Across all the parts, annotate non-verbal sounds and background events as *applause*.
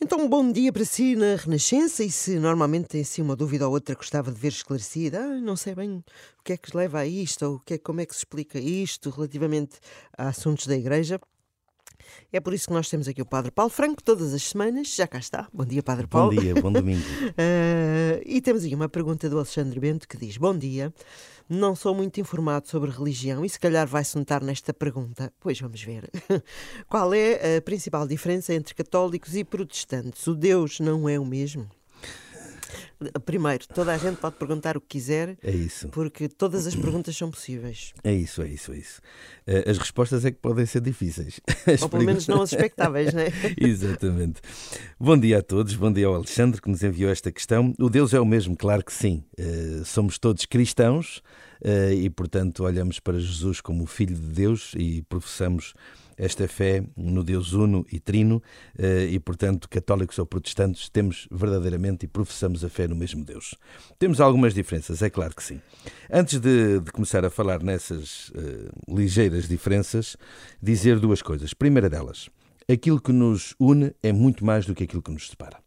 Então, bom dia para si na Renascença e se normalmente tem assim uma dúvida ou outra que gostava de ver esclarecida, ah, não sei bem o que é que leva a isto ou o que é, como é que se explica isto relativamente a assuntos da Igreja, é por isso que nós temos aqui o Padre Paulo Franco todas as semanas. Já cá está. Bom dia, Padre Paulo. Bom dia, bom domingo. uh, *laughs* e temos aqui uma pergunta do Alexandre Bento que diz: Bom dia, não sou muito informado sobre religião e se calhar vai-se notar nesta pergunta. Pois vamos ver. *laughs* Qual é a principal diferença entre católicos e protestantes? O Deus não é o mesmo? Primeiro, toda a gente pode perguntar o que quiser. É isso. Porque todas as perguntas são possíveis. É isso, é isso, é isso. Eh, as respostas é que podem ser difíceis. *laughs* As Ou pelo menos não as expectáveis, não é? *laughs* Exatamente. Bom dia a todos, bom dia ao Alexandre que nos enviou esta questão. O Deus é o mesmo, claro que sim. Uh, somos todos cristãos uh, e, portanto, olhamos para Jesus como o Filho de Deus e professamos esta fé no Deus Uno e Trino eh, e, portanto, católicos ou protestantes, temos verdadeiramente e professamos a fé no mesmo Deus. Temos algumas diferenças, é claro que sim. Antes de, de começar a falar nessas uh, ligeiras diferenças, dizer duas coisas. Primeira delas, aquilo que nos une é muito mais do que aquilo que nos separa.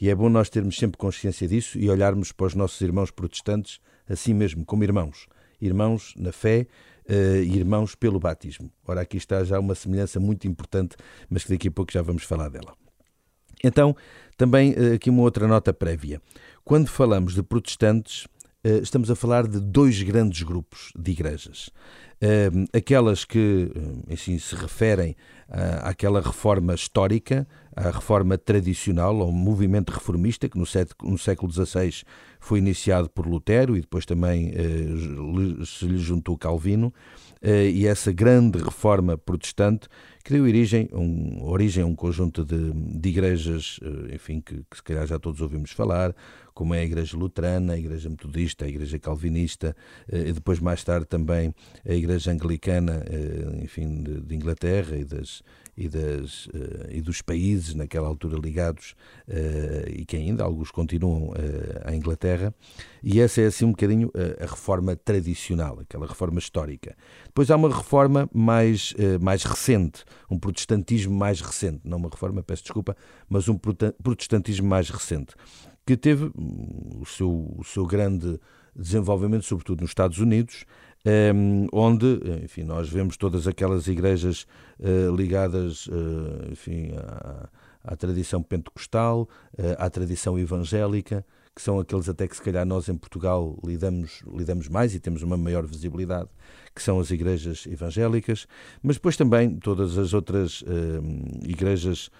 E é bom nós termos sempre consciência disso e olharmos para os nossos irmãos protestantes assim mesmo, como irmãos. Irmãos na fé, uh, irmãos pelo batismo. Ora, aqui está já uma semelhança muito importante, mas que daqui a pouco já vamos falar dela. Então, também uh, aqui uma outra nota prévia. Quando falamos de protestantes, uh, estamos a falar de dois grandes grupos de igrejas. aquelas que assim, se referem àquela reforma histórica, à reforma tradicional, ao movimento reformista, que no século, no século XVI foi iniciado por Lutero e depois também eh, se lhe juntou Calvino, eh, e essa grande reforma protestante que deu origem, um, origem a um conjunto de, de igrejas, eh, enfim, que, que, se calhar já todos ouvimos falar, como é a Igreja Luterana, a Igreja Metodista, a Igreja Calvinista, e depois mais tarde também a Igreja Anglicana, enfim, de, de Inglaterra e das, e, das, uh, e dos países naquela altura ligados uh, e que ainda alguns continuam uh, à Inglaterra. E essa é assim um bocadinho a reforma tradicional, aquela reforma histórica. Depois há uma reforma mais, mais recente, um protestantismo mais recente, não uma reforma, peço desculpa, mas um protestantismo mais recente, que teve hum, o seu, o seu grande desenvolvimento, sobretudo nos Estados Unidos, um, onde, enfim, nós vemos todas aquelas igrejas uh, ligadas, uh, enfim, à, à, tradição pentecostal, uh, à tradição evangélica, que são aqueles até que se calhar nós em Portugal lidamos, lidamos mais e temos uma maior visibilidade, que são as igrejas evangélicas, mas depois também todas as outras igrejas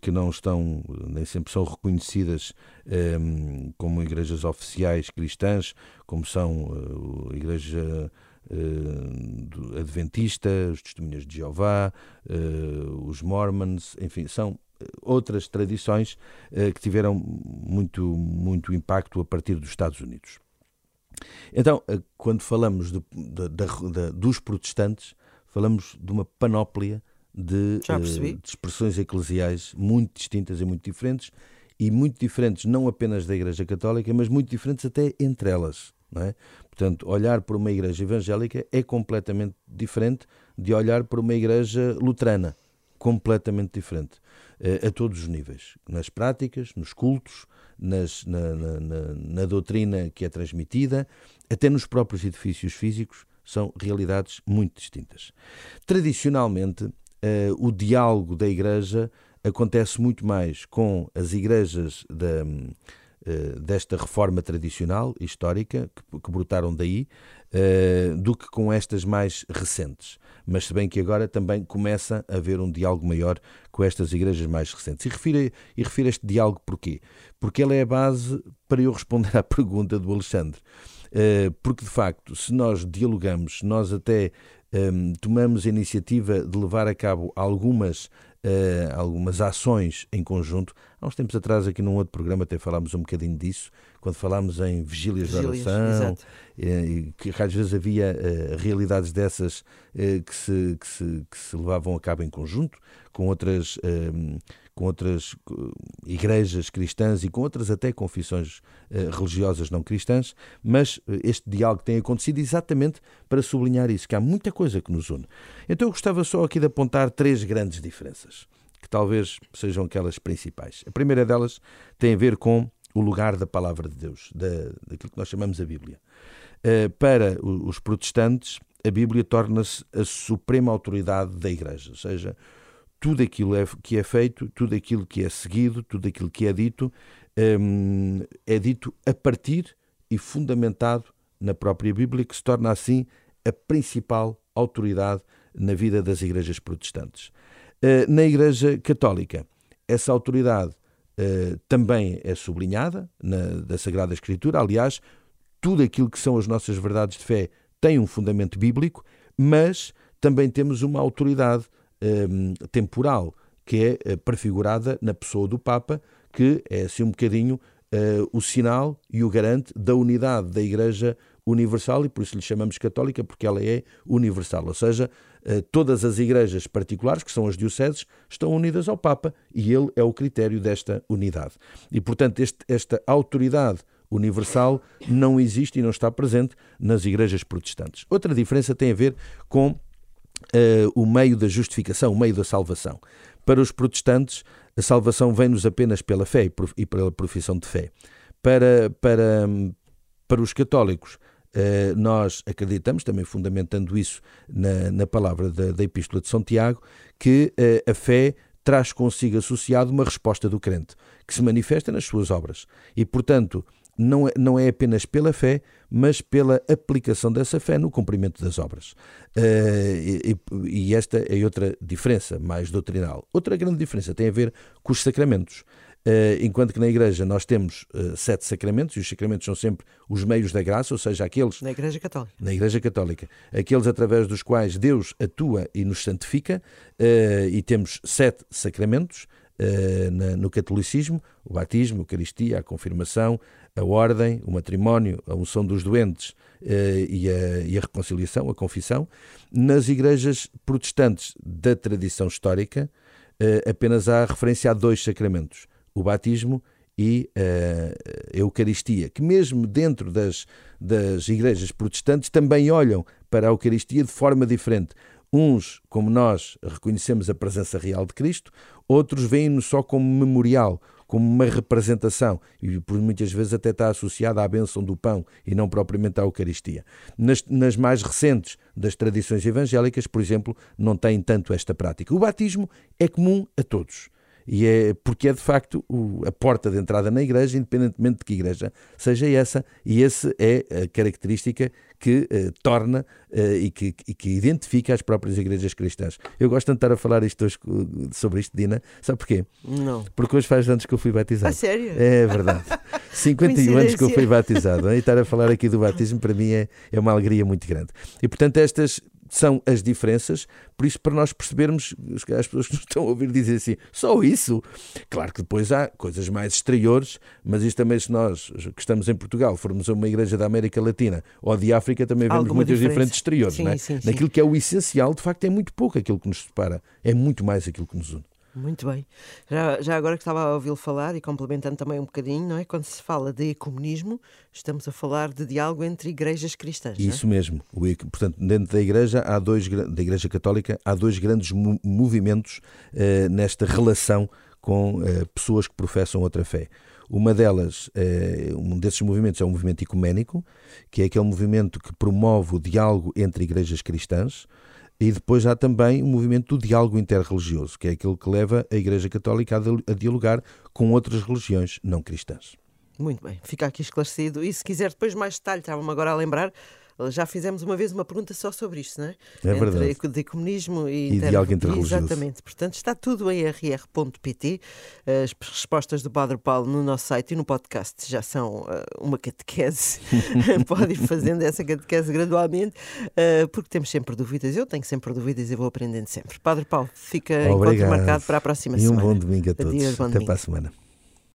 que não estão, nem sempre são reconhecidas como igrejas oficiais cristãs, como são a igreja adventista, os testemunhas de Jeová, os Mormons, enfim, são eh, outras tradições uh, que tiveram muito, muito impacto a partir dos Estados Unidos. Então, quando falamos de, de, de, dos protestantes, falamos de uma panóplia de, de, expressões eclesiais muito distintas e muito diferentes, e muito diferentes não apenas da Igreja Católica, mas muito diferentes até entre elas. É? Portanto, olhar para uma igreja evangélica é completamente diferente de olhar para uma igreja luterana. Completamente diferente. Eh, a todos os níveis. Nas práticas, nos cultos, nas, na, na, na, na doutrina que é transmitida, até nos próprios edifícios físicos, são realidades muito distintas. Tradicionalmente, Uh, o diálogo da Igreja acontece muito mais com as igrejas da, eh, desta reforma tradicional, histórica, que, que brotaram daí, do que com estas mais recentes. Mas se bem que agora também começa a haver um diálogo maior com estas igrejas mais recentes. E refiro, e refiro este diálogo porquê? Porque ele é a base para eu responder à *laughs* pergunta do Alexandre. Uh, porque, de facto, se nós dialogamos, nós até um, tomamos a iniciativa de levar a cabo algumas uh, algumas ações em conjunto. Há uns tempos atrás, aqui num outro programa, até falámos um bocadinho disso, quando falámos em vigílias, vigílias de oração, uh, que às vezes havia uh, realidades dessas que se, que, se, que, se, levavam a cabo em conjunto, com outras com outras igrejas cristãs e com outras até confissões religiosas não cristãs, mas este diálogo tem acontecido exatamente para sublinhar isso, que há muita coisa que nos une. Então eu gostava só aqui de apontar três grandes diferenças que talvez sejam aquelas principais. A primeira delas tem a ver com o lugar da palavra de Deus, da, daquilo que nós chamamos a Bíblia. Uh, para os protestantes, a Bíblia torna-se a suprema autoridade da Igreja, ou seja, tudo aquilo é, que é feito, tudo aquilo que é seguido, tudo aquilo que é dito, um, é dito a partir e fundamentado na própria Bíblia, que se torna assim a principal autoridade na vida das igrejas protestantes. Uh, na Igreja Católica, essa autoridade uh, também é sublinhada na, da Sagrada Escritura. Aliás, tudo aquilo que são as nossas verdades de fé tem um fundamento bíblico, mas também temos uma autoridade um, temporal que é uh, prefigurada na pessoa do Papa, que é assim um bocadinho o sinal e o garante da unidade da Igreja Universal e por isso lhe chamamos católica, porque ela é universal, ou seja, todas as igrejas particulares, que são as dioceses, estão unidas ao Papa e ele é o critério desta unidade. E portanto, este, esta autoridade universal não existe e não está presente nas igrejas protestantes. Outra diferença tem a ver com uh, o meio da justificação, o meio da salvação. Para os protestantes, a salvação vem-nos apenas pela fé e pela profissão de fé. Para, para, para os católicos, eh, nós acreditamos, também fundamentando isso na, na palavra da, da Epístola de São Tiago, que eh, a fé traz consigo associado uma resposta do crente, que se manifesta nas suas obras. E, portanto, não é, não é apenas pela fé, mas pela aplicação dessa fé no cumprimento das obras. Uh, e, e, esta é outra diferença mais doutrinal. Outra grande diferença tem a ver com os sacramentos. Uh, enquanto que na Igreja nós temos uh, sete sacramentos, e os sacramentos são sempre os meios da graça, ou seja, aqueles. Na Igreja Católica. Na Igreja Católica. Aqueles através dos quais Deus atua e nos santifica, e temos sete sacramentos. no catolicismo, o batismo, a Eucaristia, a confirmação, a ordem, o matrimónio, a unção dos doentes eh, e, a, e, a, reconciliação, a confissão. Nas igrejas protestantes da tradição histórica, eh, apenas há referência a dois sacramentos: o batismo e eh, a Eucaristia, que mesmo dentro das, das igrejas protestantes também olham para a Eucaristia de forma diferente. Uns, como nós, reconhecemos a presença real de Cristo, outros veem-no só como memorial, como uma representação e por muitas vezes até está associada à bênção do pão e não propriamente à Eucaristia. Nas, nas mais recentes das tradições evangélicas, por exemplo, não tem tanto esta prática. O batismo é comum a todos e é porque é de facto o, a porta de entrada na igreja, independentemente de que igreja seja essa, e essa é a característica que uh, torna uh, e, que, e, que, identifica as próprias igrejas cristãs. Eu gosto de estar a falar isto hoje, sobre isto, Dina, sabe porquê? Não. Porque hoje faz anos que eu fui batizado. A sério? É verdade. *laughs* 51 anos que eu fui batizado. E estar a falar aqui do batismo para mim é, é uma alegria muito grande. E portanto, estas são as diferenças, por isso, para nós percebermos, as pessoas que nos estão a ouvir dizer assim, só isso. Claro que depois há coisas mais exteriores, mas isto também, se nós que estamos em Portugal formos a uma igreja da América Latina ou de África, também vemos Alguma muitas diferença. diferentes exteriores. Sim, é? sim, Naquilo sim. que é o essencial, de facto, é muito pouco aquilo que nos separa, é muito mais aquilo que nos une. Muito bem. Já, já agora que estava a ouvi-lo falar e complementando também um bocadinho, não é? Quando se fala de ecumenismo, estamos a falar de diálogo entre igrejas cristãs. Isso é? mesmo. Portanto, dentro da igreja há dois da igreja católica há dois grandes movimentos eh, nesta relação com eh, pessoas que professam outra fé. Uma delas, eh, um desses movimentos é o movimento ecuménico, que é aquele movimento que promove o diálogo entre igrejas cristãs. E depois há também o movimento do diálogo interreligioso, que é aquele que leva a Igreja Católica a dialogar com outras religiões não cristãs. Muito bem, fica aqui esclarecido. E se quiser depois mais detalhe, estava-me agora a lembrar, já fizemos uma vez uma pergunta só sobre isto, não é? É verdade. Entre de comunismo e, e diálogo interreligioso. Exatamente. Portanto, está tudo em rr.pt. As respostas do Padre Paulo no nosso site e no podcast já são uh, uma catequese. *laughs* *laughs* Pode ir fazendo essa catequese gradualmente, uh, porque temos sempre dúvidas. Eu tenho sempre dúvidas e vou aprendendo sempre. Padre Paulo, fica Obrigado. encontro marcado para a próxima e semana. E um bom domingo a todos. Adeus, Até domingo. para a semana.